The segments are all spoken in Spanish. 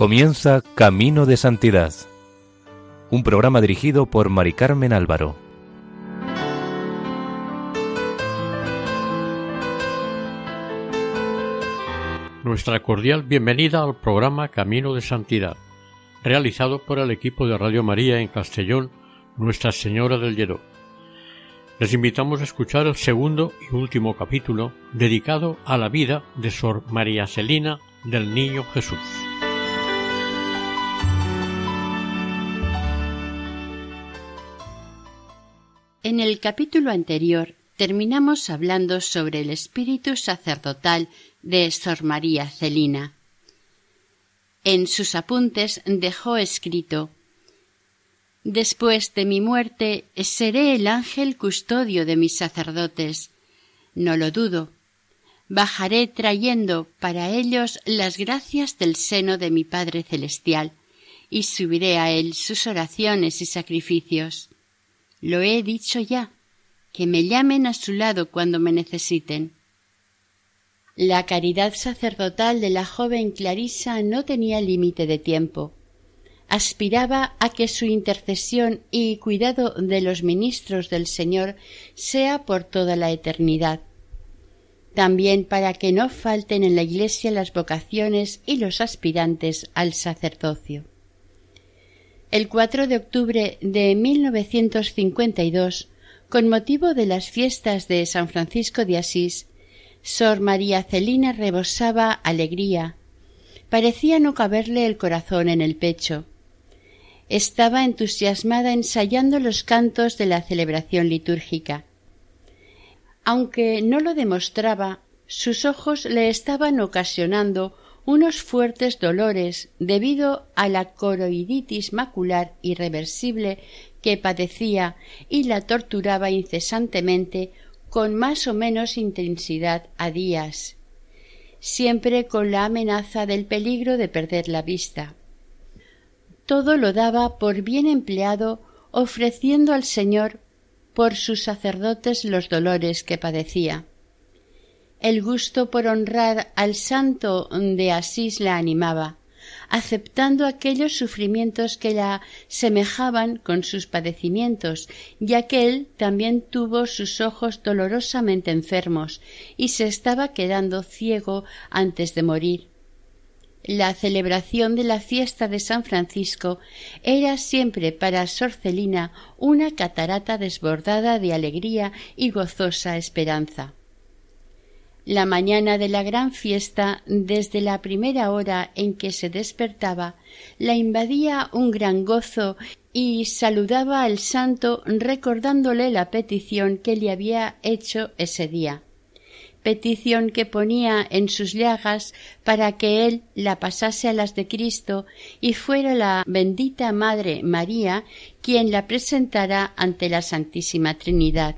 Comienza Camino de Santidad, un programa dirigido por Mari Carmen Álvaro. Nuestra cordial bienvenida al programa Camino de Santidad, realizado por el equipo de Radio María en Castellón, Nuestra Señora del Lledó. Les invitamos a escuchar el segundo y último capítulo dedicado a la vida de Sor María Celina del Niño Jesús. En el capítulo anterior terminamos hablando sobre el espíritu sacerdotal de Sor María Celina. En sus apuntes dejó escrito Después de mi muerte seré el ángel custodio de mis sacerdotes. No lo dudo. Bajaré trayendo para ellos las gracias del seno de mi Padre Celestial, y subiré a él sus oraciones y sacrificios. Lo he dicho ya, que me llamen a su lado cuando me necesiten. La caridad sacerdotal de la joven Clarisa no tenía límite de tiempo. Aspiraba a que su intercesión y cuidado de los ministros del Señor sea por toda la eternidad. También para que no falten en la Iglesia las vocaciones y los aspirantes al sacerdocio. El 4 de octubre de 1952, con motivo de las fiestas de San Francisco de Asís, Sor María Celina rebosaba alegría. Parecía no caberle el corazón en el pecho. Estaba entusiasmada ensayando los cantos de la celebración litúrgica. Aunque no lo demostraba, sus ojos le estaban ocasionando unos fuertes dolores debido a la coroiditis macular irreversible que padecía y la torturaba incesantemente con más o menos intensidad a días, siempre con la amenaza del peligro de perder la vista. Todo lo daba por bien empleado ofreciendo al Señor por sus sacerdotes los dolores que padecía el gusto por honrar al santo de Asís la animaba, aceptando aquellos sufrimientos que la semejaban con sus padecimientos, ya que él también tuvo sus ojos dolorosamente enfermos y se estaba quedando ciego antes de morir. La celebración de la fiesta de San Francisco era siempre para Sorcelina una catarata desbordada de alegría y gozosa esperanza. La mañana de la gran fiesta, desde la primera hora en que se despertaba, la invadía un gran gozo y saludaba al santo recordándole la petición que le había hecho ese día petición que ponía en sus llagas para que él la pasase a las de Cristo y fuera la bendita Madre María quien la presentara ante la Santísima Trinidad.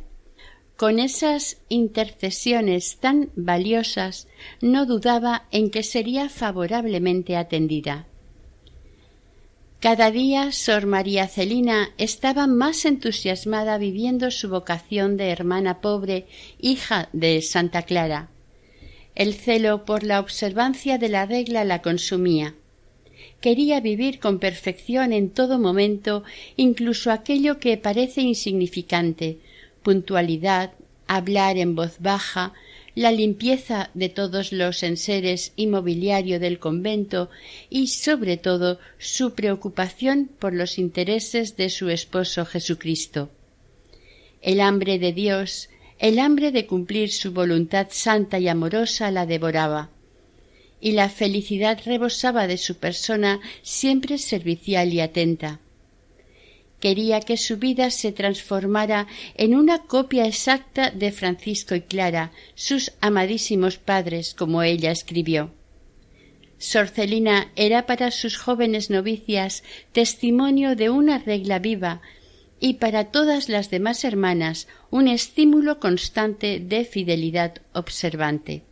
Con esas intercesiones tan valiosas no dudaba en que sería favorablemente atendida. Cada día Sor María Celina estaba más entusiasmada viviendo su vocación de hermana pobre, hija de Santa Clara. El celo por la observancia de la regla la consumía. Quería vivir con perfección en todo momento, incluso aquello que parece insignificante, puntualidad, hablar en voz baja, la limpieza de todos los enseres y mobiliario del convento y sobre todo su preocupación por los intereses de su esposo Jesucristo. El hambre de Dios, el hambre de cumplir su voluntad santa y amorosa la devoraba, y la felicidad rebosaba de su persona siempre servicial y atenta quería que su vida se transformara en una copia exacta de Francisco y Clara, sus amadísimos padres, como ella escribió. Sorcelina era para sus jóvenes novicias testimonio de una regla viva y para todas las demás hermanas un estímulo constante de fidelidad observante.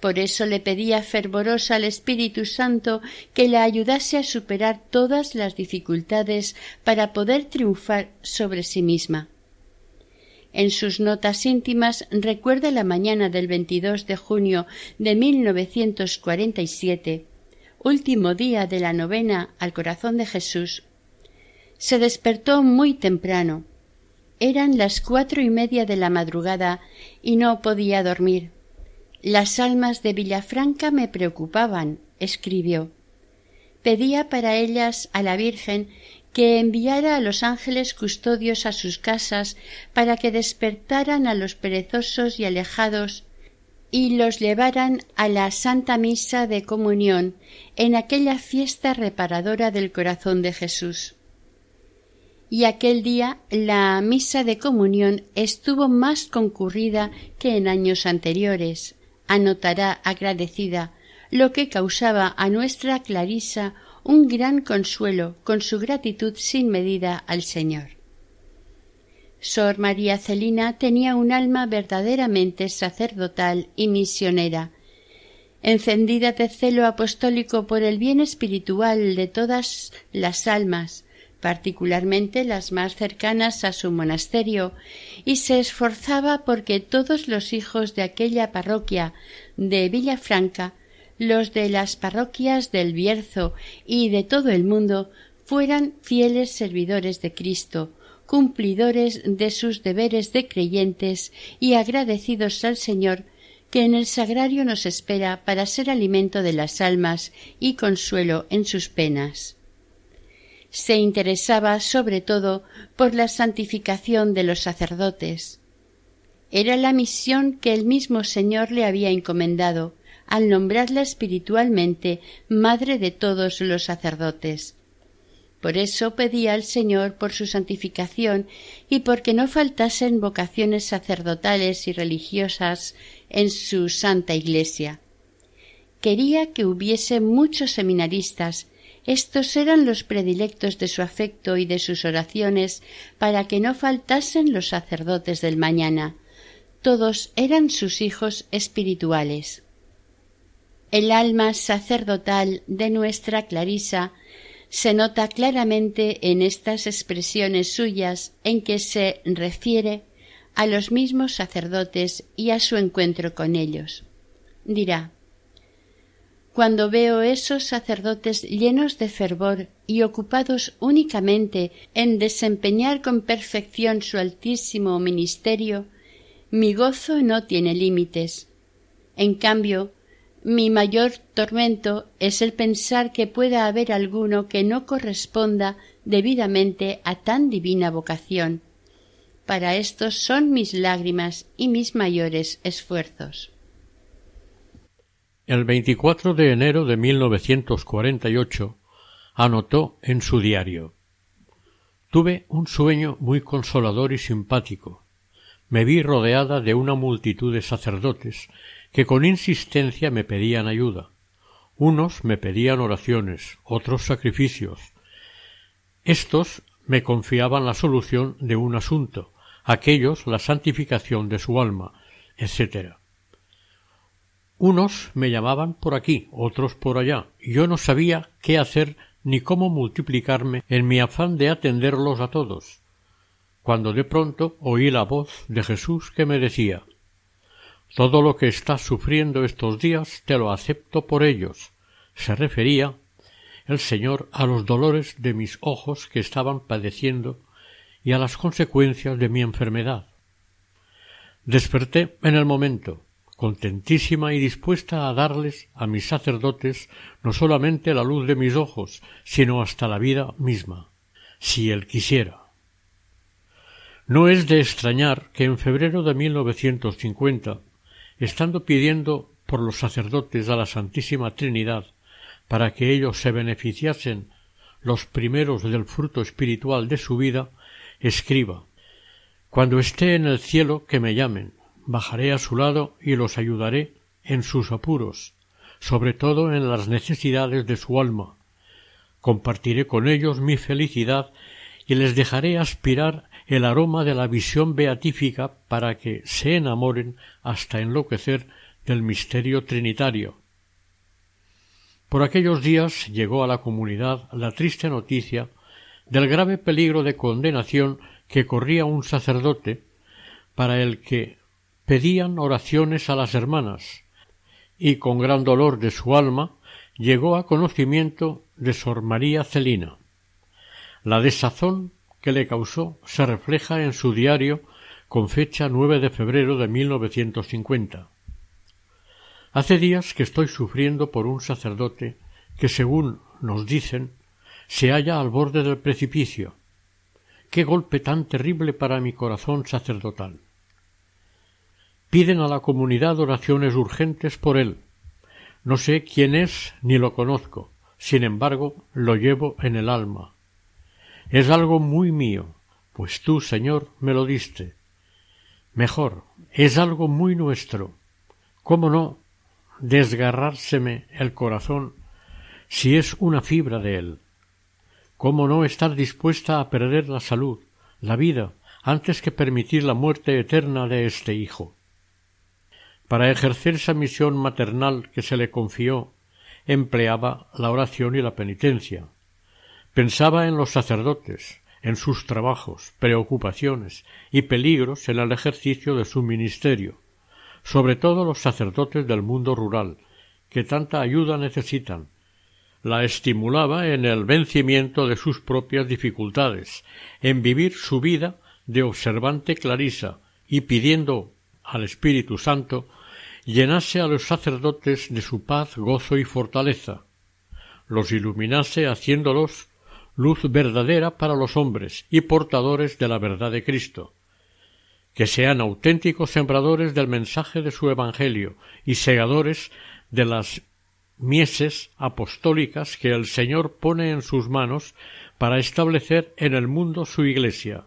Por eso le pedía fervorosa al Espíritu Santo que la ayudase a superar todas las dificultades para poder triunfar sobre sí misma. En sus notas íntimas recuerda la mañana del 22 de junio de 1947, último día de la novena al corazón de Jesús, se despertó muy temprano. Eran las cuatro y media de la madrugada y no podía dormir. Las almas de Villafranca me preocupaban, escribió. Pedía para ellas a la Virgen que enviara a los ángeles custodios a sus casas para que despertaran a los perezosos y alejados y los llevaran a la Santa Misa de Comunión en aquella fiesta reparadora del corazón de Jesús. Y aquel día la misa de comunión estuvo más concurrida que en años anteriores, anotará agradecida, lo que causaba a nuestra Clarisa un gran consuelo con su gratitud sin medida al Señor. Sor María Celina tenía un alma verdaderamente sacerdotal y misionera, encendida de celo apostólico por el bien espiritual de todas las almas, particularmente las más cercanas a su monasterio, y se esforzaba porque todos los hijos de aquella parroquia de Villafranca, los de las parroquias del Bierzo y de todo el mundo, fueran fieles servidores de Cristo, cumplidores de sus deberes de creyentes y agradecidos al Señor que en el sagrario nos espera para ser alimento de las almas y consuelo en sus penas. Se interesaba sobre todo por la santificación de los sacerdotes. Era la misión que el mismo Señor le había encomendado al nombrarla espiritualmente madre de todos los sacerdotes por eso pedía al Señor por su santificación y porque no faltasen vocaciones sacerdotales y religiosas en su santa Iglesia. Quería que hubiese muchos seminaristas. Estos eran los predilectos de su afecto y de sus oraciones para que no faltasen los sacerdotes del mañana. Todos eran sus hijos espirituales. El alma sacerdotal de nuestra Clarisa se nota claramente en estas expresiones suyas en que se refiere a los mismos sacerdotes y a su encuentro con ellos. Dirá Cuando veo esos sacerdotes llenos de fervor y ocupados únicamente en desempeñar con perfección su altísimo ministerio, mi gozo no tiene límites. En cambio, mi mayor tormento es el pensar que pueda haber alguno que no corresponda debidamente a tan divina vocación. Para estos son mis lágrimas y mis mayores esfuerzos. El 24 de enero de 1948 anotó en su diario Tuve un sueño muy consolador y simpático. Me vi rodeada de una multitud de sacerdotes que con insistencia me pedían ayuda. Unos me pedían oraciones, otros sacrificios. Estos me confiaban la solución de un asunto, aquellos la santificación de su alma, etc. Unos me llamaban por aquí, otros por allá, y yo no sabía qué hacer ni cómo multiplicarme en mi afán de atenderlos a todos, cuando de pronto oí la voz de Jesús que me decía todo lo que estás sufriendo estos días te lo acepto por ellos. Se refería el Señor a los dolores de mis ojos que estaban padeciendo y a las consecuencias de mi enfermedad. Desperté en el momento, contentísima y dispuesta a darles a mis sacerdotes no solamente la luz de mis ojos, sino hasta la vida misma, si él quisiera. No es de extrañar que en febrero de 1950 estando pidiendo por los sacerdotes a la Santísima Trinidad para que ellos se beneficiasen los primeros del fruto espiritual de su vida, escriba Cuando esté en el cielo que me llamen, bajaré a su lado y los ayudaré en sus apuros, sobre todo en las necesidades de su alma. Compartiré con ellos mi felicidad y les dejaré aspirar el aroma de la visión beatífica para que se enamoren hasta enloquecer del misterio trinitario. Por aquellos días llegó a la comunidad la triste noticia del grave peligro de condenación que corría un sacerdote para el que pedían oraciones a las hermanas, y con gran dolor de su alma llegó a conocimiento de Sor María Celina. La desazón que le causó se refleja en su diario con fecha 9 de febrero de 1950. Hace días que estoy sufriendo por un sacerdote que, según nos dicen, se halla al borde del precipicio. Qué golpe tan terrible para mi corazón sacerdotal. Piden a la comunidad oraciones urgentes por él. No sé quién es ni lo conozco, sin embargo lo llevo en el alma. Es algo muy mío, pues tú, Señor, me lo diste. Mejor, es algo muy nuestro. ¿Cómo no desgarrárseme el corazón si es una fibra de él? ¿Cómo no estar dispuesta a perder la salud, la vida, antes que permitir la muerte eterna de este hijo? Para ejercer esa misión maternal que se le confió, empleaba la oración y la penitencia, Pensaba en los sacerdotes, en sus trabajos, preocupaciones y peligros en el ejercicio de su ministerio, sobre todo los sacerdotes del mundo rural, que tanta ayuda necesitan. La estimulaba en el vencimiento de sus propias dificultades, en vivir su vida de observante clarisa y pidiendo al Espíritu Santo llenase a los sacerdotes de su paz, gozo y fortaleza, los iluminase haciéndolos luz verdadera para los hombres y portadores de la verdad de Cristo, que sean auténticos sembradores del mensaje de su Evangelio y segadores de las mieses apostólicas que el Señor pone en sus manos para establecer en el mundo su Iglesia.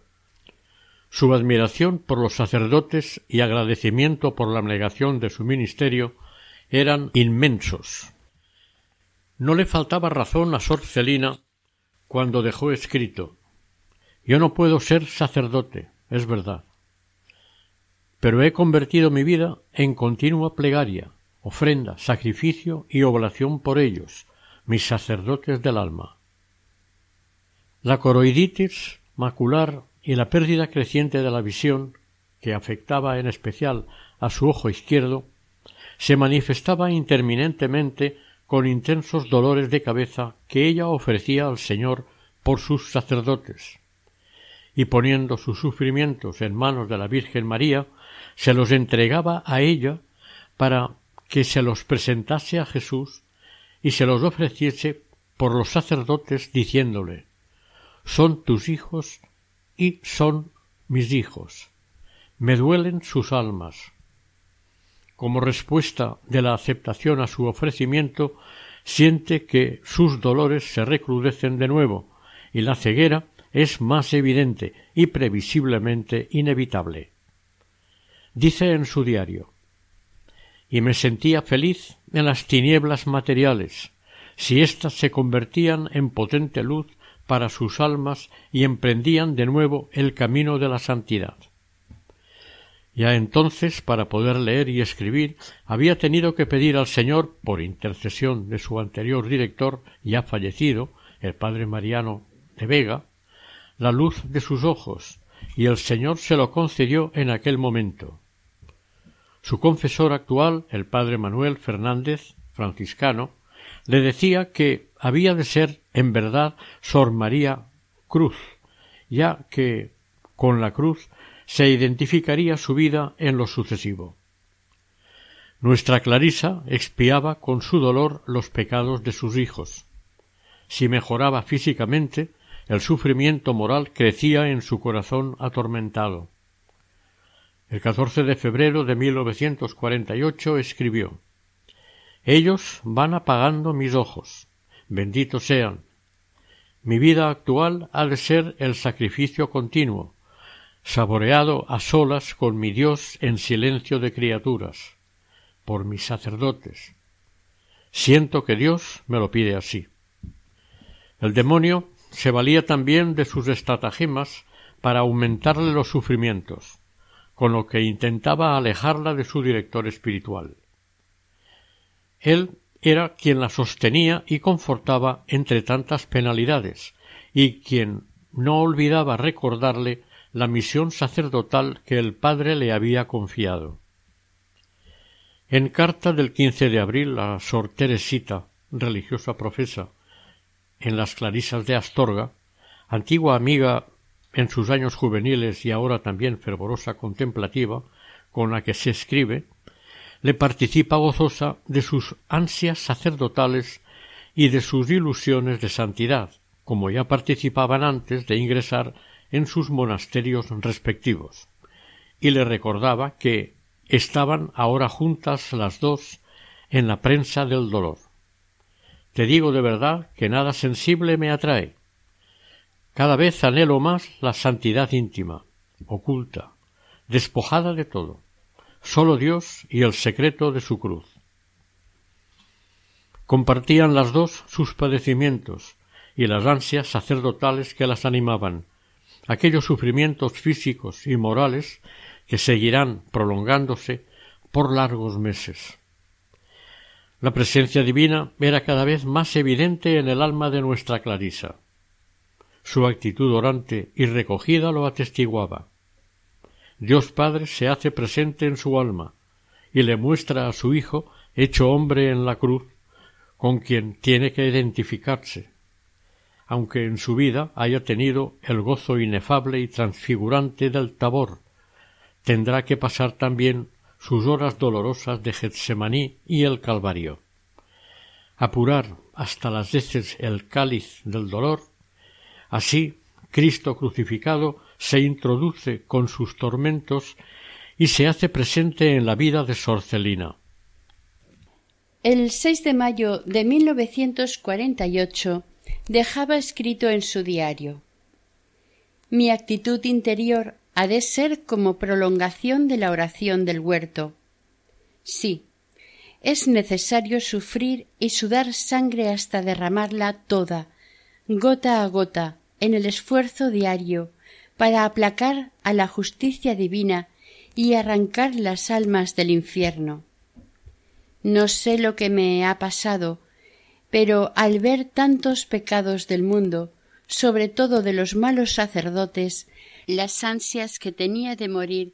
Su admiración por los sacerdotes y agradecimiento por la abnegación de su ministerio eran inmensos. No le faltaba razón a Sor Celina cuando dejó escrito Yo no puedo ser sacerdote, es verdad, pero he convertido mi vida en continua plegaria, ofrenda, sacrificio y oblación por ellos, mis sacerdotes del alma. La coroiditis macular y la pérdida creciente de la visión, que afectaba en especial a su ojo izquierdo, se manifestaba interminentemente con intensos dolores de cabeza que ella ofrecía al Señor por sus sacerdotes. Y poniendo sus sufrimientos en manos de la Virgen María, se los entregaba a ella para que se los presentase a Jesús y se los ofreciese por los sacerdotes diciéndole Son tus hijos y son mis hijos. Me duelen sus almas. Como respuesta de la aceptación a su ofrecimiento, siente que sus dolores se recrudecen de nuevo, y la ceguera es más evidente y previsiblemente inevitable. Dice en su diario y me sentía feliz en las tinieblas materiales, si éstas se convertían en potente luz para sus almas y emprendían de nuevo el camino de la santidad. Ya entonces, para poder leer y escribir, había tenido que pedir al Señor, por intercesión de su anterior director, ya fallecido, el padre Mariano de Vega, la luz de sus ojos, y el Señor se lo concedió en aquel momento. Su confesor actual, el padre Manuel Fernández, franciscano, le decía que había de ser en verdad Sor María Cruz, ya que con la cruz se identificaría su vida en lo sucesivo. Nuestra Clarisa expiaba con su dolor los pecados de sus hijos. Si mejoraba físicamente, el sufrimiento moral crecía en su corazón atormentado. El 14 de febrero de 1948 escribió Ellos van apagando mis ojos. Benditos sean. Mi vida actual ha de ser el sacrificio continuo, saboreado a solas con mi Dios en silencio de criaturas, por mis sacerdotes. Siento que Dios me lo pide así. El demonio se valía también de sus estratagemas para aumentarle los sufrimientos, con lo que intentaba alejarla de su director espiritual. Él era quien la sostenía y confortaba entre tantas penalidades, y quien no olvidaba recordarle la misión sacerdotal que el padre le había confiado. En carta del 15 de abril a Sor Teresita religiosa profesa en las Clarisas de Astorga, antigua amiga en sus años juveniles y ahora también fervorosa contemplativa, con la que se escribe, le participa gozosa de sus ansias sacerdotales y de sus ilusiones de santidad, como ya participaban antes de ingresar en sus monasterios respectivos, y le recordaba que estaban ahora juntas las dos en la prensa del dolor. Te digo de verdad que nada sensible me atrae. Cada vez anhelo más la santidad íntima, oculta, despojada de todo, sólo Dios y el secreto de su cruz. Compartían las dos sus padecimientos y las ansias sacerdotales que las animaban, aquellos sufrimientos físicos y morales que seguirán prolongándose por largos meses. La presencia divina era cada vez más evidente en el alma de nuestra Clarisa. Su actitud orante y recogida lo atestiguaba. Dios Padre se hace presente en su alma y le muestra a su Hijo hecho hombre en la cruz, con quien tiene que identificarse, aunque en su vida haya tenido el gozo inefable y transfigurante del tabor, tendrá que pasar también sus horas dolorosas de Getsemaní y el Calvario. Apurar hasta las veces el cáliz del dolor, así Cristo crucificado se introduce con sus tormentos y se hace presente en la vida de Sorcelina. El 6 de mayo de 1948 dejaba escrito en su diario Mi actitud interior ha de ser como prolongación de la oración del huerto. Sí, es necesario sufrir y sudar sangre hasta derramarla toda, gota a gota, en el esfuerzo diario, para aplacar a la justicia divina y arrancar las almas del infierno. No sé lo que me ha pasado, pero al ver tantos pecados del mundo, sobre todo de los malos sacerdotes, las ansias que tenía de morir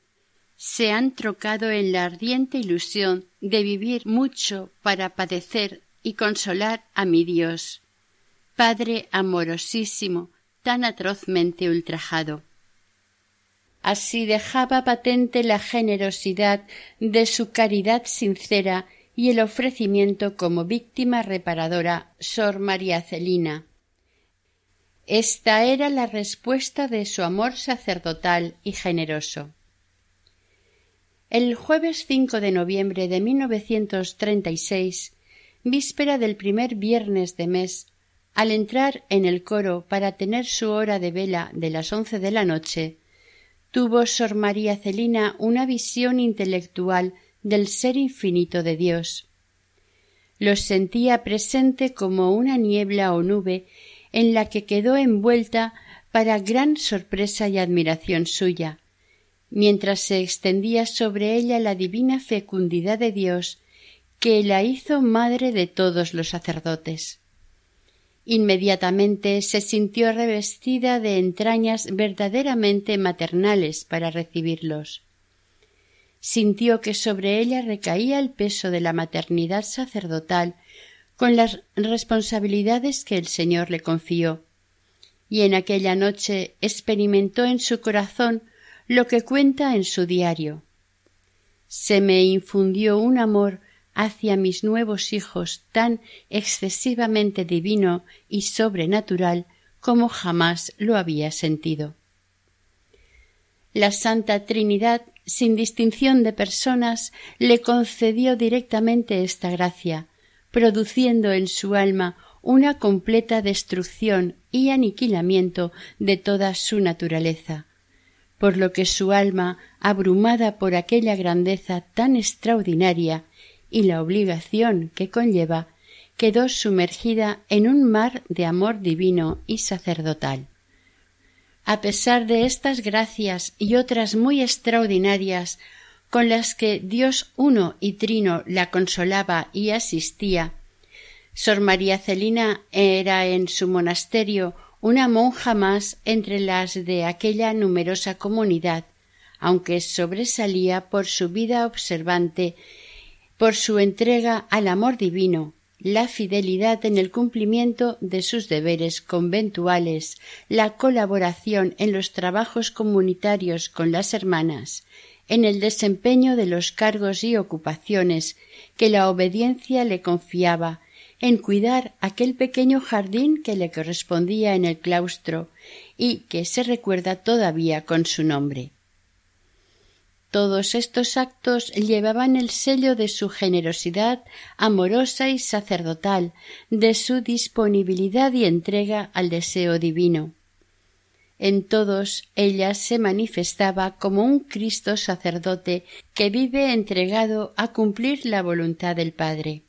se han trocado en la ardiente ilusión de vivir mucho para padecer y consolar a mi Dios, Padre amorosísimo, tan atrozmente ultrajado. Así dejaba patente la generosidad de su caridad sincera y el ofrecimiento como víctima reparadora Sor María Celina. Esta era la respuesta de su amor sacerdotal y generoso. El jueves 5 de noviembre de 1936, víspera del primer viernes de mes, al entrar en el coro para tener su hora de vela de las once de la noche, tuvo Sor María Celina una visión intelectual del ser infinito de Dios. Los sentía presente como una niebla o nube en la que quedó envuelta para gran sorpresa y admiración suya, mientras se extendía sobre ella la divina fecundidad de Dios, que la hizo madre de todos los sacerdotes. Inmediatamente se sintió revestida de entrañas verdaderamente maternales para recibirlos. Sintió que sobre ella recaía el peso de la maternidad sacerdotal con las responsabilidades que el Señor le confió, y en aquella noche experimentó en su corazón lo que cuenta en su diario. Se me infundió un amor hacia mis nuevos hijos tan excesivamente divino y sobrenatural como jamás lo había sentido. La Santa Trinidad, sin distinción de personas, le concedió directamente esta gracia, produciendo en su alma una completa destrucción y aniquilamiento de toda su naturaleza, por lo que su alma, abrumada por aquella grandeza tan extraordinaria y la obligación que conlleva, quedó sumergida en un mar de amor divino y sacerdotal. A pesar de estas gracias y otras muy extraordinarias con las que Dios uno y trino la consolaba y asistía, Sor María Celina era en su monasterio una monja más entre las de aquella numerosa comunidad, aunque sobresalía por su vida observante, por su entrega al amor divino la fidelidad en el cumplimiento de sus deberes conventuales, la colaboración en los trabajos comunitarios con las hermanas, en el desempeño de los cargos y ocupaciones que la obediencia le confiaba, en cuidar aquel pequeño jardín que le correspondía en el claustro y que se recuerda todavía con su nombre. Todos estos actos llevaban el sello de su generosidad amorosa y sacerdotal, de su disponibilidad y entrega al deseo divino. En todos ella se manifestaba como un Cristo sacerdote que vive entregado a cumplir la voluntad del Padre.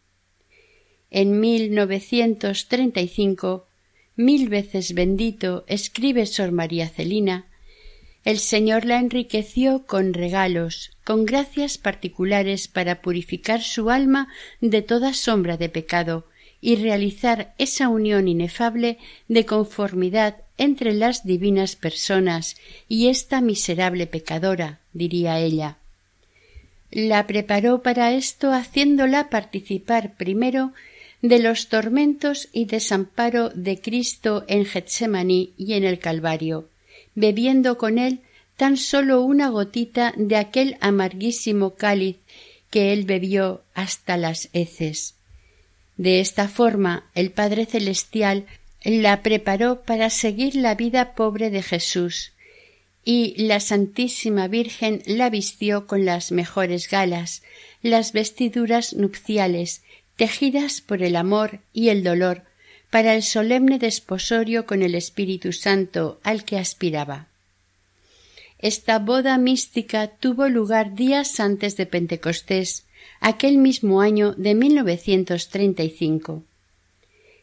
En 1935, mil veces bendito, escribe Sor María Celina, el Señor la enriqueció con regalos, con gracias particulares para purificar su alma de toda sombra de pecado y realizar esa unión inefable de conformidad entre las divinas personas y esta miserable pecadora, diría ella. La preparó para esto haciéndola participar primero de los tormentos y desamparo de Cristo en Getsemaní y en el Calvario, bebiendo con él tan sólo una gotita de aquel amarguísimo cáliz que él bebió hasta las heces. De esta forma el Padre Celestial la preparó para seguir la vida pobre de Jesús, y la Santísima Virgen la vistió con las mejores galas, las vestiduras nupciales, tejidas por el amor y el dolor para el solemne desposorio con el Espíritu Santo al que aspiraba. Esta boda mística tuvo lugar días antes de Pentecostés, aquel mismo año de 1935.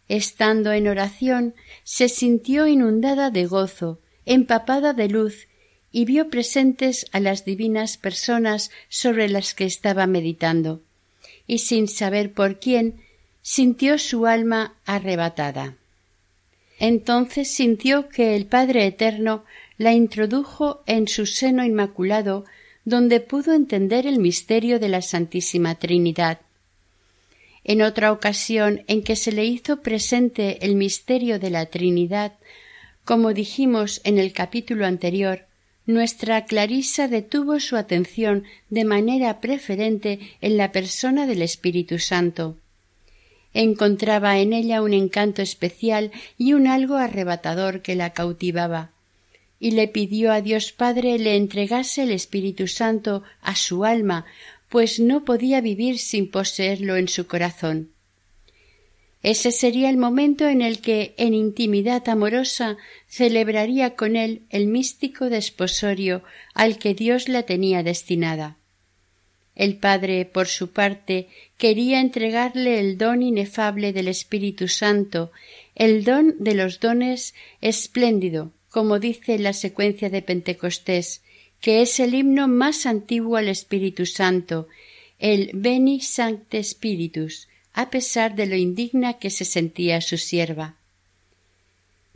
Estando en oración, se sintió inundada de gozo, empapada de luz, y vio presentes a las divinas personas sobre las que estaba meditando y sin saber por quién, sintió su alma arrebatada. Entonces sintió que el Padre Eterno la introdujo en su seno inmaculado, donde pudo entender el misterio de la Santísima Trinidad. En otra ocasión en que se le hizo presente el misterio de la Trinidad, como dijimos en el capítulo anterior, nuestra Clarisa detuvo su atención de manera preferente en la persona del Espíritu Santo. Encontraba en ella un encanto especial y un algo arrebatador que la cautivaba, y le pidió a Dios Padre le entregase el Espíritu Santo a su alma, pues no podía vivir sin poseerlo en su corazón. Ese sería el momento en el que, en intimidad amorosa, celebraría con él el místico desposorio al que Dios la tenía destinada. El Padre, por su parte, quería entregarle el don inefable del Espíritu Santo, el don de los dones espléndido, como dice la secuencia de Pentecostés, que es el himno más antiguo al Espíritu Santo, el Beni Sancte Spiritus, a pesar de lo indigna que se sentía su sierva.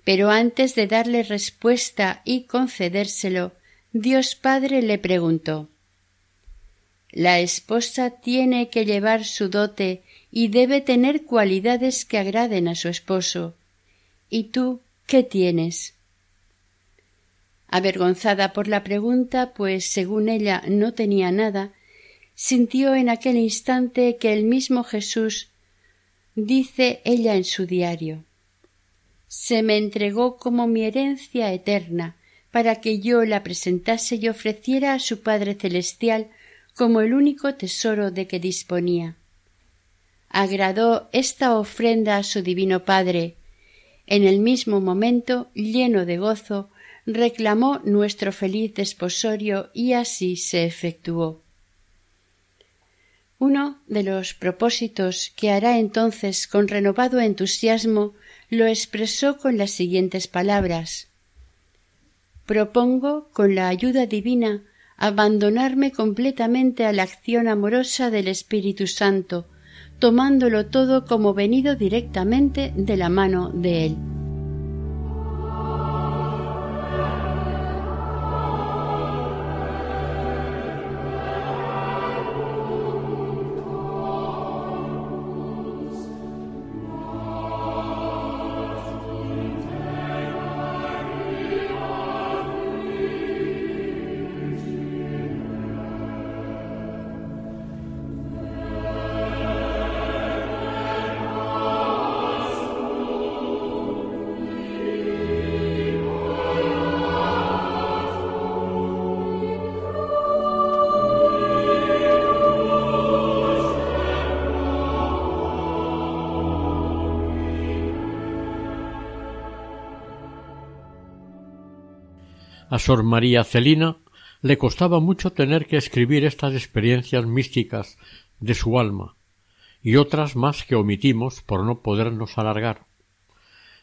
Pero antes de darle respuesta y concedérselo, Dios Padre le preguntó La esposa tiene que llevar su dote y debe tener cualidades que agraden a su esposo. ¿Y tú qué tienes? Avergonzada por la pregunta, pues según ella no tenía nada, sintió en aquel instante que el mismo Jesús dice ella en su diario se me entregó como mi herencia eterna para que yo la presentase y ofreciera a su Padre Celestial como el único tesoro de que disponía. Agradó esta ofrenda a su Divino Padre. En el mismo momento, lleno de gozo, reclamó nuestro feliz desposorio y así se efectuó. Uno de los propósitos que hará entonces con renovado entusiasmo lo expresó con las siguientes palabras Propongo, con la ayuda divina, abandonarme completamente a la acción amorosa del Espíritu Santo, tomándolo todo como venido directamente de la mano de Él. A Sor María Celina le costaba mucho tener que escribir estas experiencias místicas de su alma, y otras más que omitimos por no podernos alargar.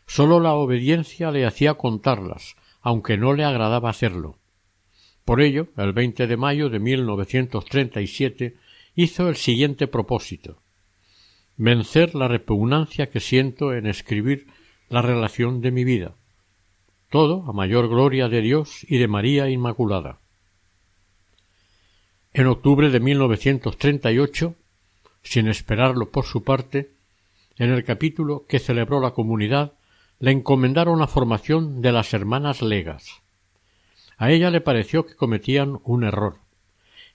Sólo la obediencia le hacía contarlas, aunque no le agradaba hacerlo. Por ello, el 20 de mayo de 1937 hizo el siguiente propósito vencer la repugnancia que siento en escribir la relación de mi vida. Todo a mayor gloria de Dios y de María Inmaculada. En octubre de 1938, sin esperarlo por su parte, en el capítulo que celebró la comunidad, le encomendaron la formación de las hermanas legas. A ella le pareció que cometían un error,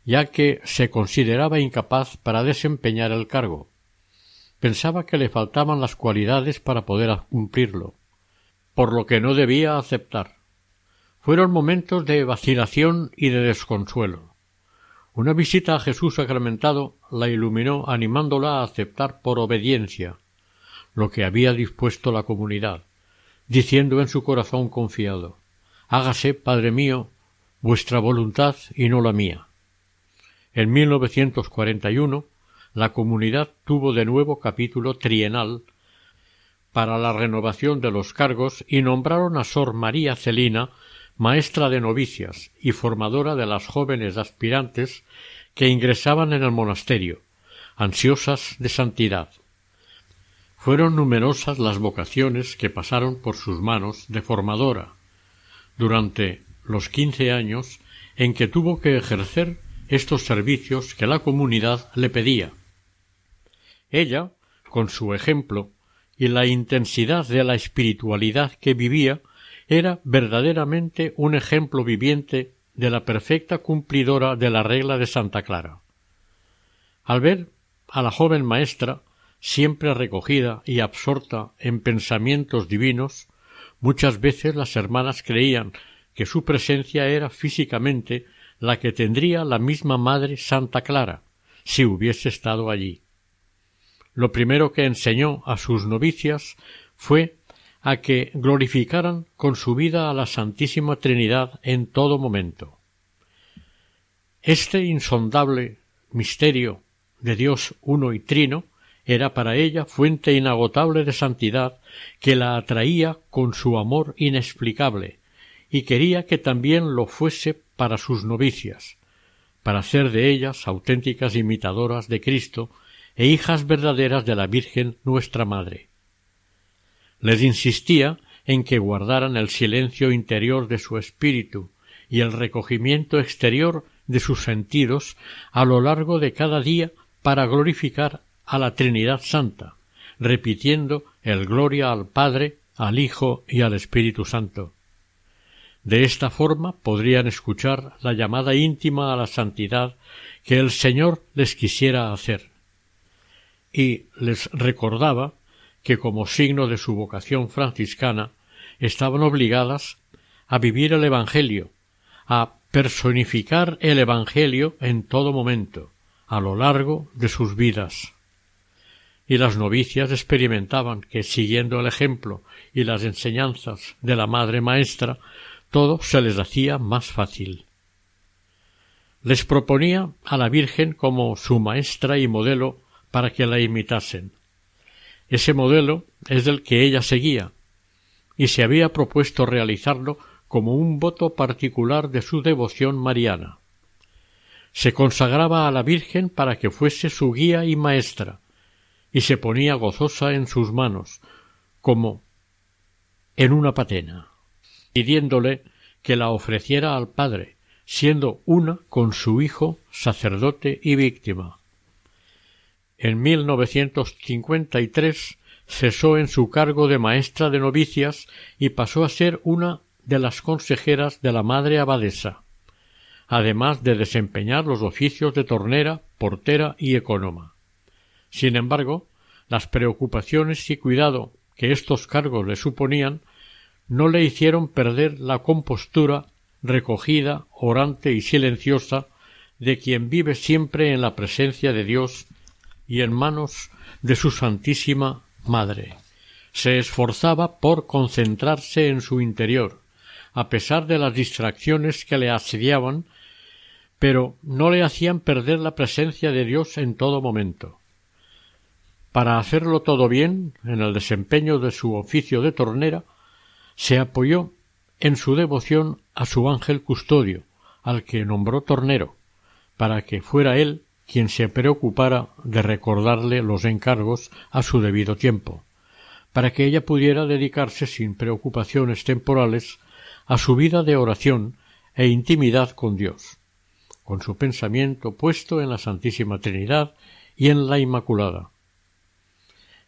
ya que se consideraba incapaz para desempeñar el cargo. Pensaba que le faltaban las cualidades para poder cumplirlo, por lo que no debía aceptar. Fueron momentos de vacilación y de desconsuelo. Una visita a Jesús sacramentado la iluminó animándola a aceptar por obediencia lo que había dispuesto la comunidad, diciendo en su corazón confiado Hágase, Padre mío, vuestra voluntad y no la mía. En 1941 la comunidad tuvo de nuevo capítulo trienal para la renovación de los cargos y nombraron a Sor María Celina maestra de novicias y formadora de las jóvenes aspirantes que ingresaban en el monasterio, ansiosas de santidad. Fueron numerosas las vocaciones que pasaron por sus manos de formadora durante los quince años en que tuvo que ejercer estos servicios que la comunidad le pedía. Ella, con su ejemplo y la intensidad de la espiritualidad que vivía, era verdaderamente un ejemplo viviente de la perfecta cumplidora de la regla de Santa Clara. Al ver a la joven maestra, siempre recogida y absorta en pensamientos divinos, muchas veces las hermanas creían que su presencia era físicamente la que tendría la misma Madre Santa Clara, si hubiese estado allí. Lo primero que enseñó a sus novicias fue a que glorificaran con su vida a la Santísima Trinidad en todo momento. Este insondable misterio de Dios uno y trino era para ella fuente inagotable de santidad que la atraía con su amor inexplicable y quería que también lo fuese para sus novicias, para hacer de ellas auténticas imitadoras de Cristo e hijas verdaderas de la Virgen nuestra Madre les insistía en que guardaran el silencio interior de su espíritu y el recogimiento exterior de sus sentidos a lo largo de cada día para glorificar a la Trinidad Santa, repitiendo el gloria al Padre, al Hijo y al Espíritu Santo. De esta forma podrían escuchar la llamada íntima a la santidad que el Señor les quisiera hacer. Y les recordaba que como signo de su vocación franciscana estaban obligadas a vivir el Evangelio, a personificar el Evangelio en todo momento, a lo largo de sus vidas. Y las novicias experimentaban que, siguiendo el ejemplo y las enseñanzas de la Madre Maestra, todo se les hacía más fácil. Les proponía a la Virgen como su maestra y modelo para que la imitasen, ese modelo es el que ella seguía, y se había propuesto realizarlo como un voto particular de su devoción mariana. Se consagraba a la Virgen para que fuese su guía y maestra, y se ponía gozosa en sus manos, como en una patena, pidiéndole que la ofreciera al Padre, siendo una con su Hijo, sacerdote y víctima. En 1953 cesó en su cargo de maestra de novicias y pasó a ser una de las consejeras de la madre abadesa, además de desempeñar los oficios de tornera, portera y economa. Sin embargo, las preocupaciones y cuidado que estos cargos le suponían no le hicieron perder la compostura recogida, orante y silenciosa de quien vive siempre en la presencia de Dios y en manos de su Santísima Madre. Se esforzaba por concentrarse en su interior, a pesar de las distracciones que le asediaban, pero no le hacían perder la presencia de Dios en todo momento. Para hacerlo todo bien, en el desempeño de su oficio de tornera, se apoyó en su devoción a su ángel custodio, al que nombró tornero, para que fuera él quien se preocupara de recordarle los encargos a su debido tiempo, para que ella pudiera dedicarse sin preocupaciones temporales a su vida de oración e intimidad con Dios, con su pensamiento puesto en la Santísima Trinidad y en la Inmaculada.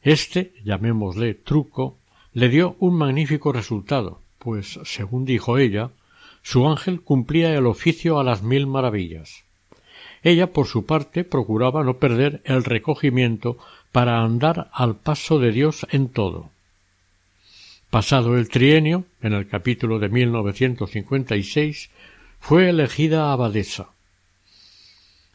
Este, llamémosle truco, le dio un magnífico resultado, pues, según dijo ella, su ángel cumplía el oficio a las mil maravillas. Ella, por su parte, procuraba no perder el recogimiento para andar al paso de Dios en todo. Pasado el trienio, en el capítulo de 1956, fue elegida abadesa.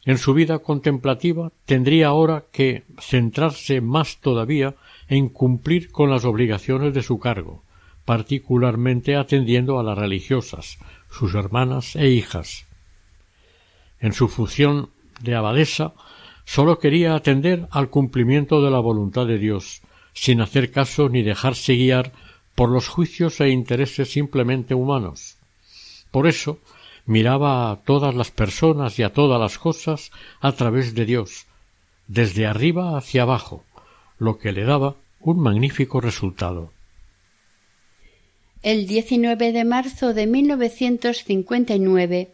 En su vida contemplativa tendría ahora que centrarse más todavía en cumplir con las obligaciones de su cargo, particularmente atendiendo a las religiosas, sus hermanas e hijas. En su función de abadesa sólo quería atender al cumplimiento de la voluntad de Dios, sin hacer caso ni dejarse guiar por los juicios e intereses simplemente humanos. Por eso miraba a todas las personas y a todas las cosas a través de Dios, desde arriba hacia abajo, lo que le daba un magnífico resultado. El 19 de marzo de 1959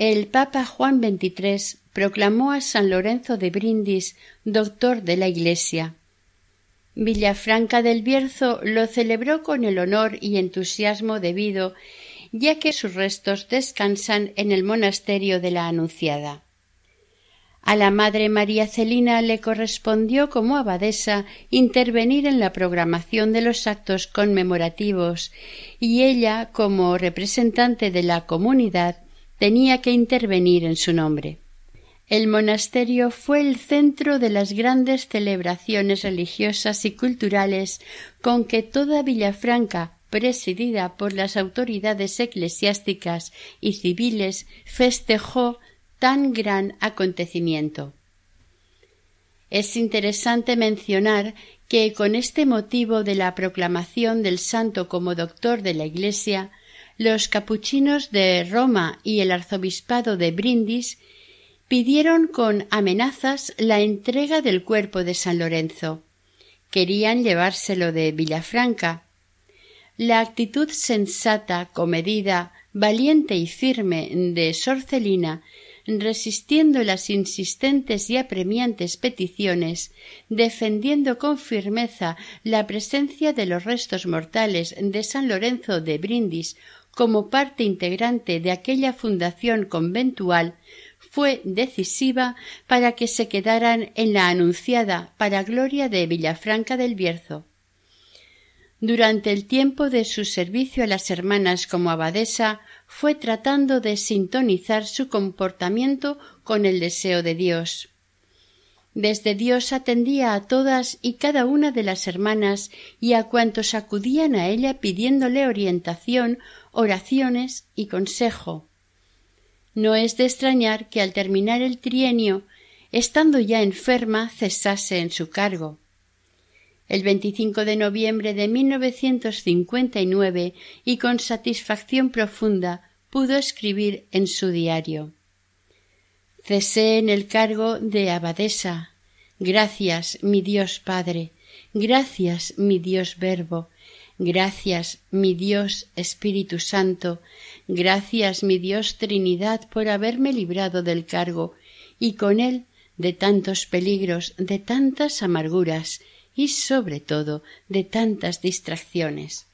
el Papa Juan XXIII proclamó a San Lorenzo de Brindis doctor de la Iglesia. Villafranca del Bierzo lo celebró con el honor y entusiasmo debido, ya que sus restos descansan en el monasterio de la Anunciada. A la Madre María Celina le correspondió como abadesa intervenir en la programación de los actos conmemorativos y ella, como representante de la comunidad, tenía que intervenir en su nombre. El monasterio fue el centro de las grandes celebraciones religiosas y culturales con que toda Villafranca, presidida por las autoridades eclesiásticas y civiles, festejó tan gran acontecimiento. Es interesante mencionar que con este motivo de la proclamación del santo como doctor de la Iglesia, los capuchinos de Roma y el arzobispado de Brindis pidieron con amenazas la entrega del cuerpo de San Lorenzo. Querían llevárselo de Villafranca. La actitud sensata, comedida, valiente y firme de Sorcelina, resistiendo las insistentes y apremiantes peticiones, defendiendo con firmeza la presencia de los restos mortales de San Lorenzo de Brindis como parte integrante de aquella fundación conventual fue decisiva para que se quedaran en la anunciada para gloria de Villafranca del Bierzo. Durante el tiempo de su servicio a las hermanas como abadesa, fue tratando de sintonizar su comportamiento con el deseo de Dios. Desde Dios atendía a todas y cada una de las hermanas y a cuantos acudían a ella pidiéndole orientación oraciones y consejo. No es de extrañar que al terminar el trienio, estando ya enferma, cesase en su cargo. El 25 de noviembre de 1959 y con satisfacción profunda pudo escribir en su diario Cesé en el cargo de abadesa. Gracias, mi Dios Padre. Gracias, mi Dios Verbo. Gracias, mi Dios Espíritu Santo, gracias, mi Dios Trinidad, por haberme librado del cargo y con él de tantos peligros, de tantas amarguras y sobre todo de tantas distracciones.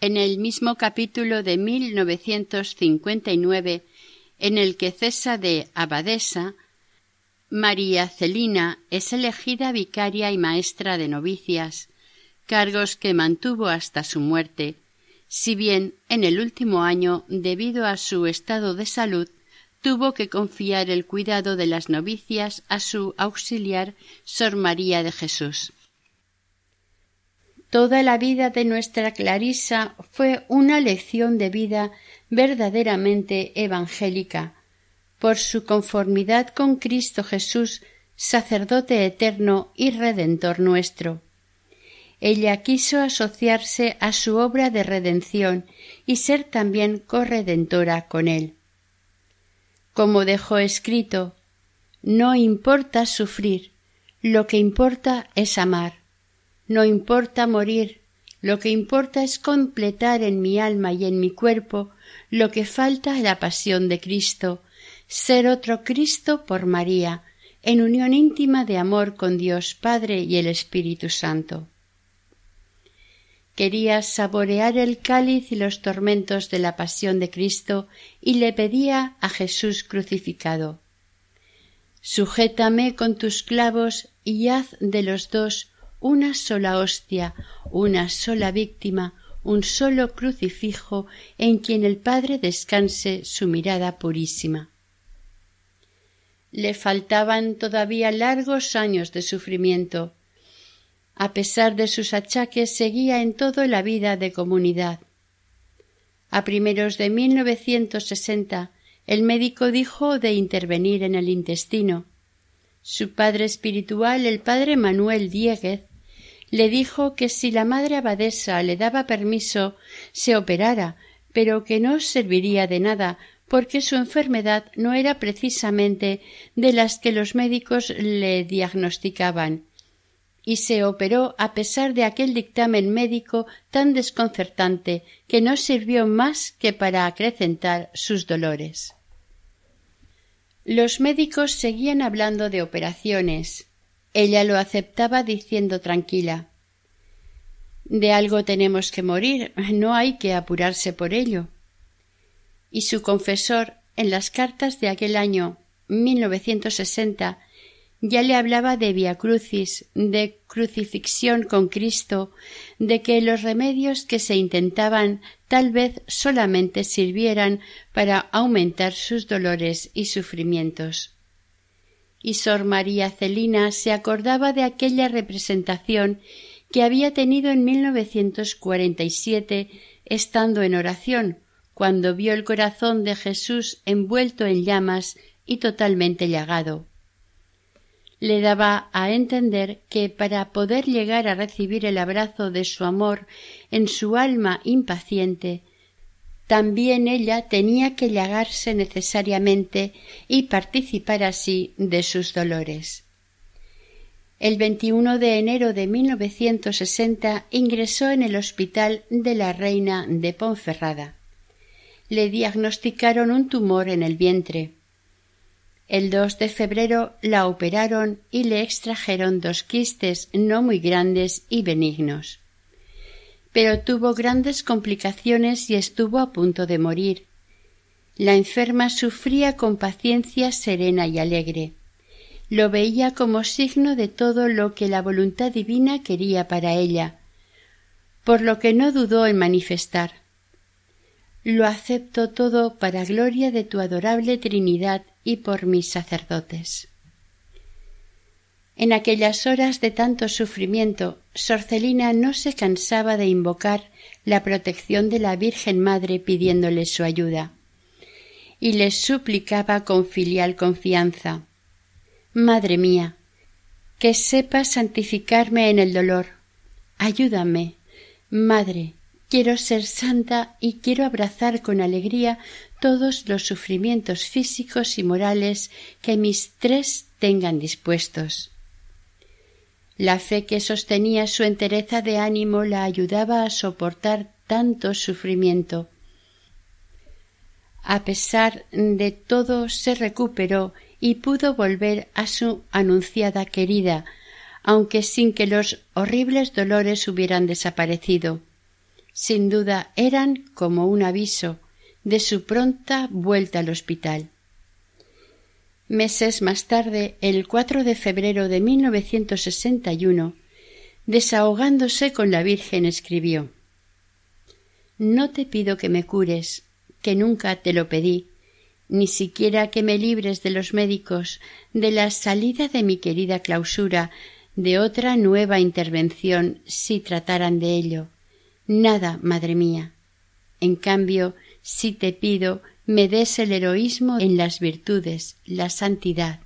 En el mismo capítulo de 1959, en el que cesa de abadesa, María Celina es elegida vicaria y maestra de novicias, cargos que mantuvo hasta su muerte, si bien en el último año, debido a su estado de salud, tuvo que confiar el cuidado de las novicias a su auxiliar Sor María de Jesús. Toda la vida de nuestra Clarisa fue una lección de vida verdaderamente evangélica, por su conformidad con Cristo Jesús, sacerdote eterno y redentor nuestro. Ella quiso asociarse a su obra de redención y ser también corredentora con él. Como dejó escrito, no importa sufrir, lo que importa es amar. No importa morir, lo que importa es completar en mi alma y en mi cuerpo lo que falta a la pasión de Cristo, ser otro Cristo por María, en unión íntima de amor con Dios Padre y el Espíritu Santo. Quería saborear el cáliz y los tormentos de la pasión de Cristo y le pedía a Jesús crucificado Sujétame con tus clavos y haz de los dos una sola hostia, una sola víctima, un solo crucifijo en quien el Padre descanse su mirada purísima. Le faltaban todavía largos años de sufrimiento. A pesar de sus achaques, seguía en todo la vida de comunidad. A primeros de 1960, el médico dijo de intervenir en el intestino. Su padre espiritual, el padre Manuel Dieguez, le dijo que si la madre abadesa le daba permiso se operara, pero que no serviría de nada, porque su enfermedad no era precisamente de las que los médicos le diagnosticaban, y se operó a pesar de aquel dictamen médico tan desconcertante que no sirvió más que para acrecentar sus dolores. Los médicos seguían hablando de operaciones. Ella lo aceptaba diciendo tranquila De algo tenemos que morir, no hay que apurarse por ello. Y su confesor, en las cartas de aquel año 1960, ya le hablaba de via crucis, de crucifixión con Cristo, de que los remedios que se intentaban tal vez solamente sirvieran para aumentar sus dolores y sufrimientos. Y Sor María Celina se acordaba de aquella representación que había tenido en 1947 estando en oración, cuando vio el corazón de Jesús envuelto en llamas y totalmente llagado le daba a entender que para poder llegar a recibir el abrazo de su amor en su alma impaciente, también ella tenía que llagarse necesariamente y participar así de sus dolores. El 21 de enero de 1960 ingresó en el Hospital de la Reina de Ponferrada. Le diagnosticaron un tumor en el vientre. El 2 de febrero la operaron y le extrajeron dos quistes no muy grandes y benignos. Pero tuvo grandes complicaciones y estuvo a punto de morir. La enferma sufría con paciencia serena y alegre. Lo veía como signo de todo lo que la voluntad divina quería para ella, por lo que no dudó en manifestar. Lo acepto todo para gloria de tu adorable Trinidad y por mis sacerdotes. En aquellas horas de tanto sufrimiento, Sorcelina no se cansaba de invocar la protección de la Virgen Madre pidiéndole su ayuda, y les suplicaba con filial confianza Madre mía, que sepa santificarme en el dolor. Ayúdame, Madre, quiero ser santa y quiero abrazar con alegría todos los sufrimientos físicos y morales que mis tres tengan dispuestos. La fe que sostenía su entereza de ánimo la ayudaba a soportar tanto sufrimiento. A pesar de todo se recuperó y pudo volver a su anunciada querida, aunque sin que los horribles dolores hubieran desaparecido. Sin duda eran como un aviso, de su pronta vuelta al hospital. Meses más tarde, el 4 de febrero de 1961, desahogándose con la Virgen, escribió No te pido que me cures, que nunca te lo pedí, ni siquiera que me libres de los médicos, de la salida de mi querida clausura, de otra nueva intervención si trataran de ello. Nada, madre mía. En cambio, si te pido me des el heroísmo en las virtudes, la santidad.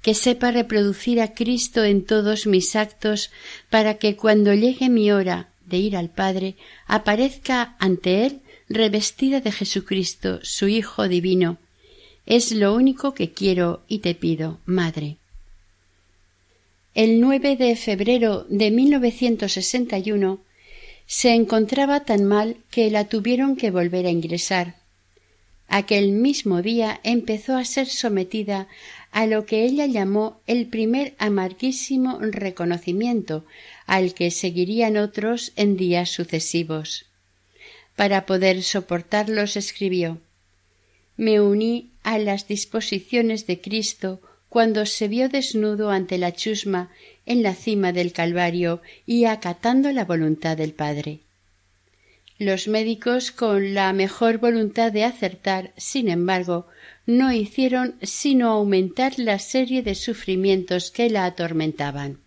Que sepa reproducir a Cristo en todos mis actos para que cuando llegue mi hora de ir al Padre aparezca ante Él revestida de Jesucristo, su Hijo divino. Es lo único que quiero y te pido, Madre. El 9 de febrero de 1961 se encontraba tan mal que la tuvieron que volver a ingresar. Aquel mismo día empezó a ser sometida a lo que ella llamó el primer amarguísimo reconocimiento al que seguirían otros en días sucesivos. Para poder soportarlos escribió Me uní a las disposiciones de Cristo cuando se vio desnudo ante la chusma en la cima del Calvario y acatando la voluntad del Padre. Los médicos, con la mejor voluntad de acertar, sin embargo, no hicieron sino aumentar la serie de sufrimientos que la atormentaban.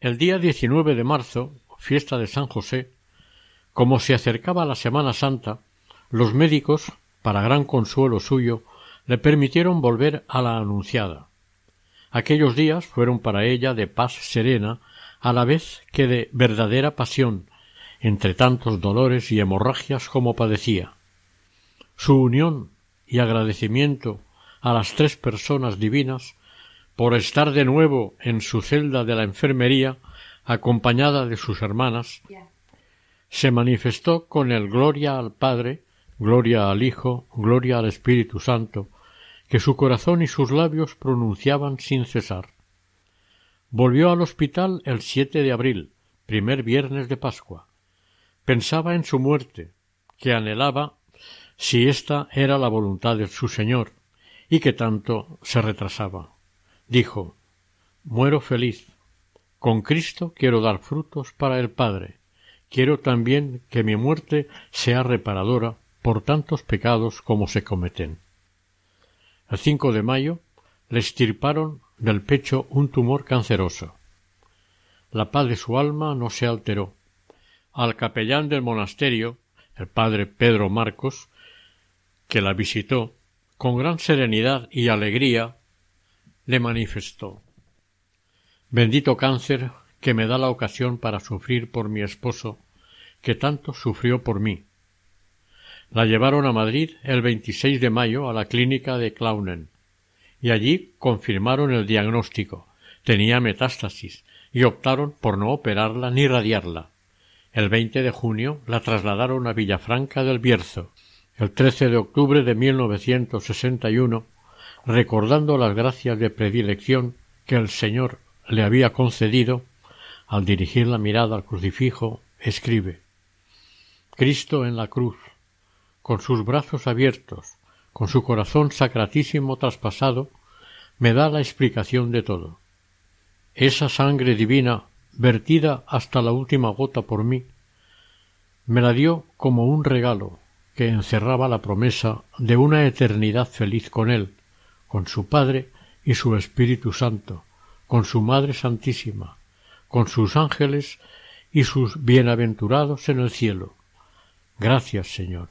El día 19 de marzo, fiesta de San José, como se acercaba la Semana Santa, los médicos, para gran consuelo suyo, le permitieron volver a la Anunciada. Aquellos días fueron para ella de paz serena, a la vez que de verdadera pasión, entre tantos dolores y hemorragias como padecía. Su unión y agradecimiento a las tres personas divinas por estar de nuevo en su celda de la enfermería acompañada de sus hermanas, se manifestó con el gloria al Padre, gloria al Hijo, gloria al Espíritu Santo, que su corazón y sus labios pronunciaban sin cesar. Volvió al hospital el 7 de abril, primer viernes de Pascua, Pensaba en su muerte, que anhelaba si ésta era la voluntad de su Señor, y que tanto se retrasaba. Dijo Muero feliz. Con Cristo quiero dar frutos para el Padre. Quiero también que mi muerte sea reparadora por tantos pecados como se cometen. El 5 de mayo le estirparon del pecho un tumor canceroso. La paz de su alma no se alteró al capellán del monasterio, el padre Pedro Marcos, que la visitó, con gran serenidad y alegría, le manifestó Bendito cáncer que me da la ocasión para sufrir por mi esposo, que tanto sufrió por mí. La llevaron a Madrid el 26 de mayo a la clínica de Claunen, y allí confirmaron el diagnóstico. Tenía metástasis, y optaron por no operarla ni radiarla. El 20 de junio la trasladaron a Villafranca del Bierzo. El 13 de octubre de 1961, recordando las gracias de predilección que el Señor le había concedido, al dirigir la mirada al crucifijo, escribe Cristo en la cruz, con sus brazos abiertos, con su corazón sacratísimo traspasado, me da la explicación de todo. Esa sangre divina vertida hasta la última gota por mí, me la dio como un regalo que encerraba la promesa de una eternidad feliz con él, con su Padre y su Espíritu Santo, con su Madre Santísima, con sus ángeles y sus bienaventurados en el cielo. Gracias, Señor.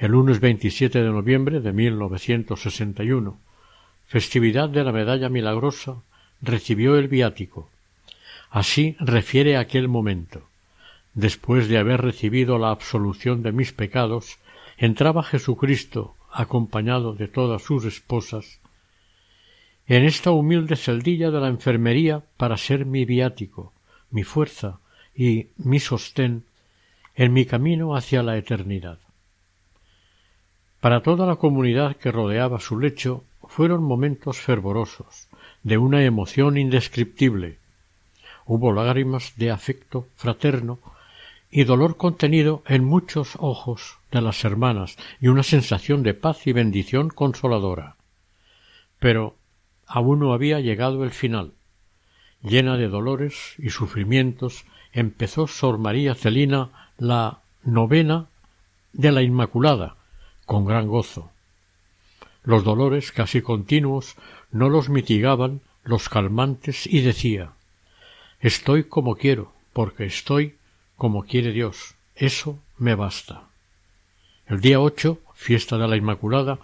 El lunes 27 de noviembre de 1961, festividad de la Medalla Milagrosa, recibió el viático Así refiere aquel momento. Después de haber recibido la absolución de mis pecados, entraba Jesucristo, acompañado de todas sus esposas, en esta humilde celdilla de la enfermería para ser mi viático, mi fuerza y mi sostén en mi camino hacia la eternidad. Para toda la comunidad que rodeaba su lecho fueron momentos fervorosos, de una emoción indescriptible, hubo lágrimas de afecto fraterno y dolor contenido en muchos ojos de las hermanas y una sensación de paz y bendición consoladora. Pero aún no había llegado el final. Llena de dolores y sufrimientos, empezó Sor María Celina la novena de la Inmaculada, con gran gozo. Los dolores casi continuos no los mitigaban los calmantes y decía Estoy como quiero, porque estoy como quiere Dios. Eso me basta. El día ocho, fiesta de la Inmaculada,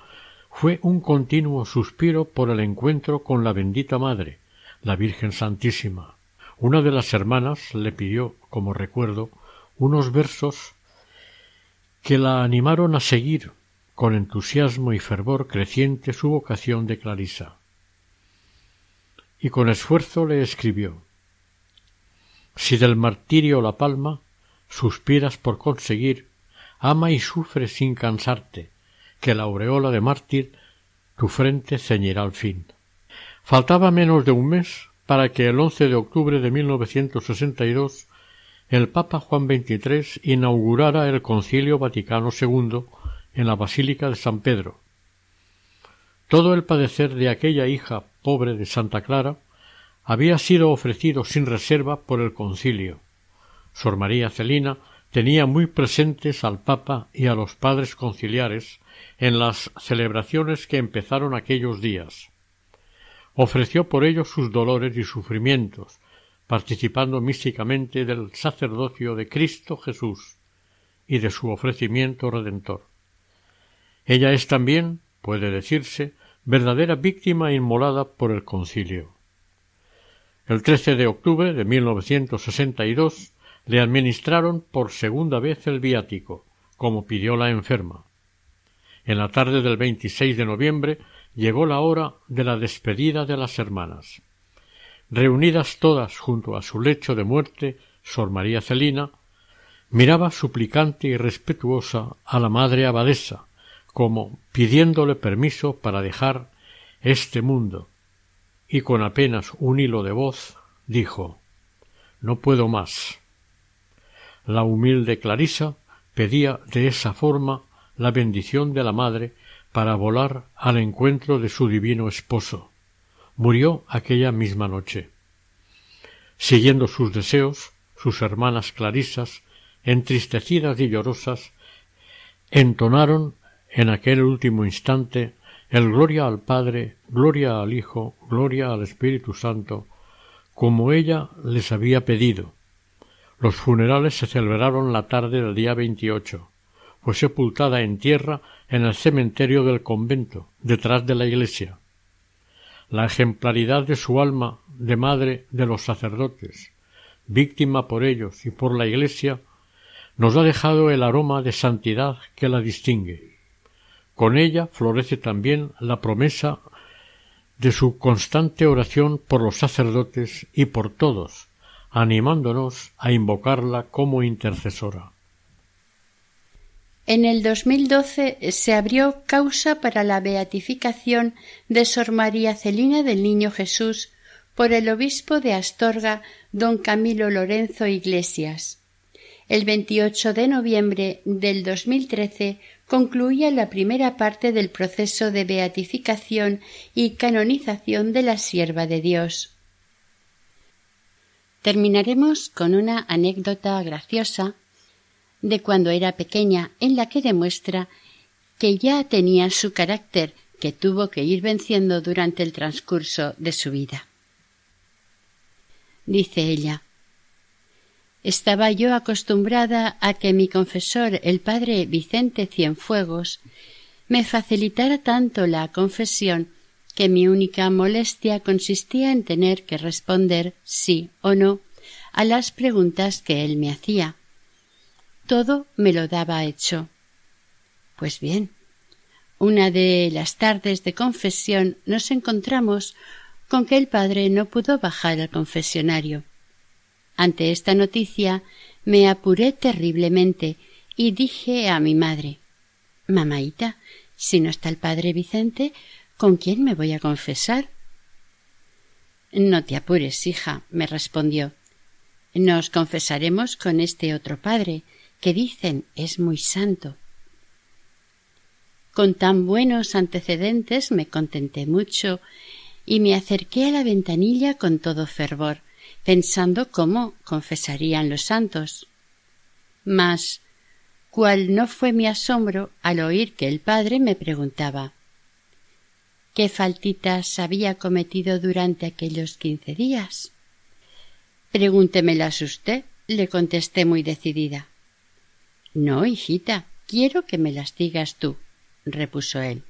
fue un continuo suspiro por el encuentro con la bendita Madre, la Virgen Santísima. Una de las hermanas le pidió, como recuerdo, unos versos que la animaron a seguir con entusiasmo y fervor creciente su vocación de Clarisa. Y con esfuerzo le escribió Si del martirio la palma suspiras por conseguir, ama y sufre sin cansarte, que la aureola de mártir tu frente ceñirá al fin. Faltaba menos de un mes para que el 11 de octubre de 1962 el Papa Juan XXIII inaugurara el Concilio Vaticano II en la Basílica de San Pedro. Todo el padecer de aquella hija pobre de Santa Clara había sido ofrecido sin reserva por el concilio. Sor María Celina tenía muy presentes al Papa y a los padres conciliares en las celebraciones que empezaron aquellos días. Ofreció por ellos sus dolores y sufrimientos, participando místicamente del sacerdocio de Cristo Jesús y de su ofrecimiento redentor. Ella es también, puede decirse, verdadera víctima inmolada por el concilio. El 13 de octubre de 1962 le administraron por segunda vez el viático, como pidió la enferma. En la tarde del 26 de noviembre llegó la hora de la despedida de las hermanas. Reunidas todas junto a su lecho de muerte, Sor María Celina miraba suplicante y respetuosa a la madre abadesa, como pidiéndole permiso para dejar este mundo, y con apenas un hilo de voz dijo No puedo más. La humilde Clarisa pedía de esa forma la bendición de la madre para volar al encuentro de su divino esposo. Murió aquella misma noche. Siguiendo sus deseos, sus hermanas clarisas, entristecidas y llorosas, entonaron en aquel último instante el gloria al Padre, gloria al Hijo, gloria al Espíritu Santo, como ella les había pedido. Los funerales se celebraron la tarde del día veintiocho. Fue sepultada en tierra en el cementerio del convento, detrás de la iglesia. La ejemplaridad de su alma de madre de los sacerdotes, víctima por ellos y por la iglesia, nos ha dejado el aroma de santidad que la distingue. Con ella florece también la promesa de su constante oración por los sacerdotes y por todos, animándonos a invocarla como intercesora. En el 2012 se abrió causa para la beatificación de Sor María Celina del Niño Jesús por el obispo de Astorga, don Camilo Lorenzo Iglesias. El 28 de noviembre del 2013 concluía la primera parte del proceso de beatificación y canonización de la sierva de Dios. Terminaremos con una anécdota graciosa de cuando era pequeña en la que demuestra que ya tenía su carácter que tuvo que ir venciendo durante el transcurso de su vida. Dice ella estaba yo acostumbrada a que mi confesor, el padre Vicente Cienfuegos, me facilitara tanto la confesión que mi única molestia consistía en tener que responder sí o no a las preguntas que él me hacía. Todo me lo daba hecho. Pues bien, una de las tardes de confesión nos encontramos con que el padre no pudo bajar al confesionario. Ante esta noticia me apuré terriblemente y dije a mi madre Mamaita, si no está el padre Vicente, ¿con quién me voy a confesar? No te apures, hija, me respondió. Nos confesaremos con este otro padre, que dicen es muy santo. Con tan buenos antecedentes me contenté mucho y me acerqué a la ventanilla con todo fervor pensando cómo confesarían los santos. Mas cuál no fue mi asombro al oír que el padre me preguntaba qué faltitas había cometido durante aquellos quince días. Pregúntemelas usted, le contesté muy decidida. No, hijita, quiero que me las digas tú, repuso él.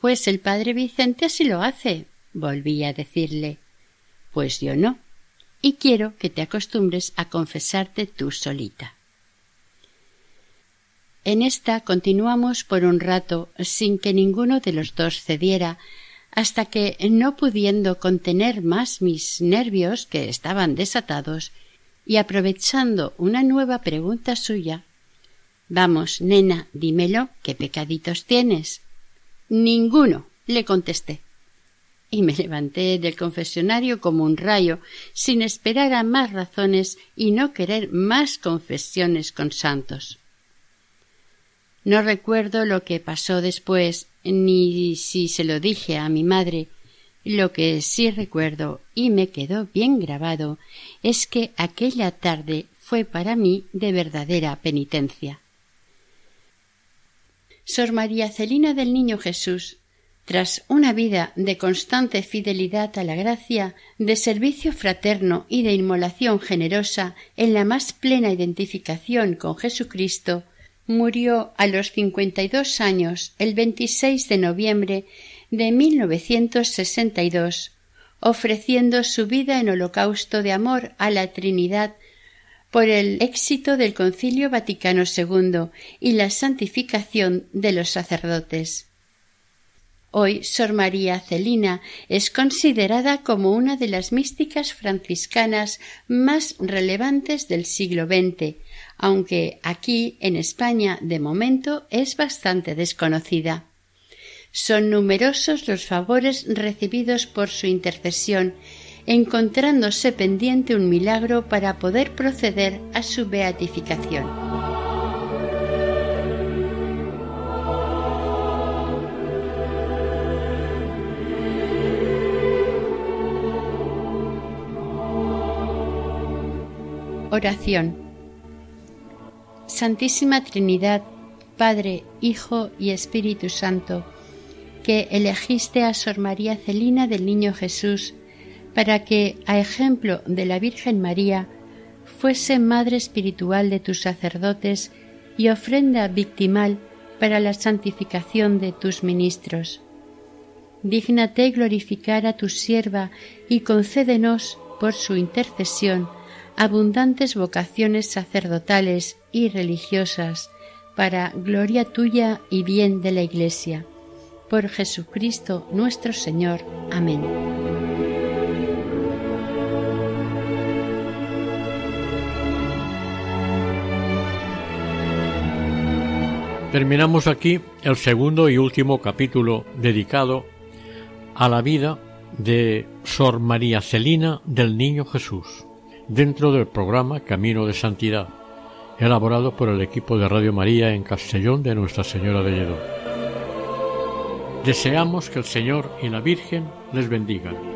Pues el padre Vicente así lo hace, volví a decirle. Pues yo no, y quiero que te acostumbres a confesarte tú solita. En esta continuamos por un rato sin que ninguno de los dos cediera, hasta que, no pudiendo contener más mis nervios que estaban desatados, y aprovechando una nueva pregunta suya Vamos, nena, dímelo, ¿qué pecaditos tienes? Ninguno, le contesté. Y me levanté del confesionario como un rayo, sin esperar a más razones y no querer más confesiones con santos. No recuerdo lo que pasó después, ni si se lo dije a mi madre. Lo que sí recuerdo y me quedó bien grabado es que aquella tarde fue para mí de verdadera penitencia. Sor María Celina del Niño Jesús, tras una vida de constante fidelidad a la gracia, de servicio fraterno y de inmolación generosa en la más plena identificación con Jesucristo, Murió a los cincuenta y dos años el 26 de noviembre de 1962, ofreciendo su vida en holocausto de amor a la Trinidad por el éxito del Concilio Vaticano II y la santificación de los sacerdotes. Hoy Sor María Celina es considerada como una de las místicas franciscanas más relevantes del siglo XX, aunque aquí en España de momento es bastante desconocida. Son numerosos los favores recibidos por su intercesión, encontrándose pendiente un milagro para poder proceder a su beatificación. Oración Santísima Trinidad, Padre, Hijo y Espíritu Santo, que elegiste a Sor María Celina del Niño Jesús para que, a ejemplo de la Virgen María, fuese madre espiritual de tus sacerdotes y ofrenda victimal para la santificación de tus ministros. Dígnate glorificar a tu sierva y concédenos, por su intercesión, abundantes vocaciones sacerdotales y religiosas para gloria tuya y bien de la Iglesia. Por Jesucristo nuestro Señor. Amén. Terminamos aquí el segundo y último capítulo dedicado a la vida de Sor María Celina del Niño Jesús dentro del programa Camino de Santidad, elaborado por el equipo de Radio María en Castellón de Nuestra Señora de Lledó. Deseamos que el Señor y la Virgen les bendigan.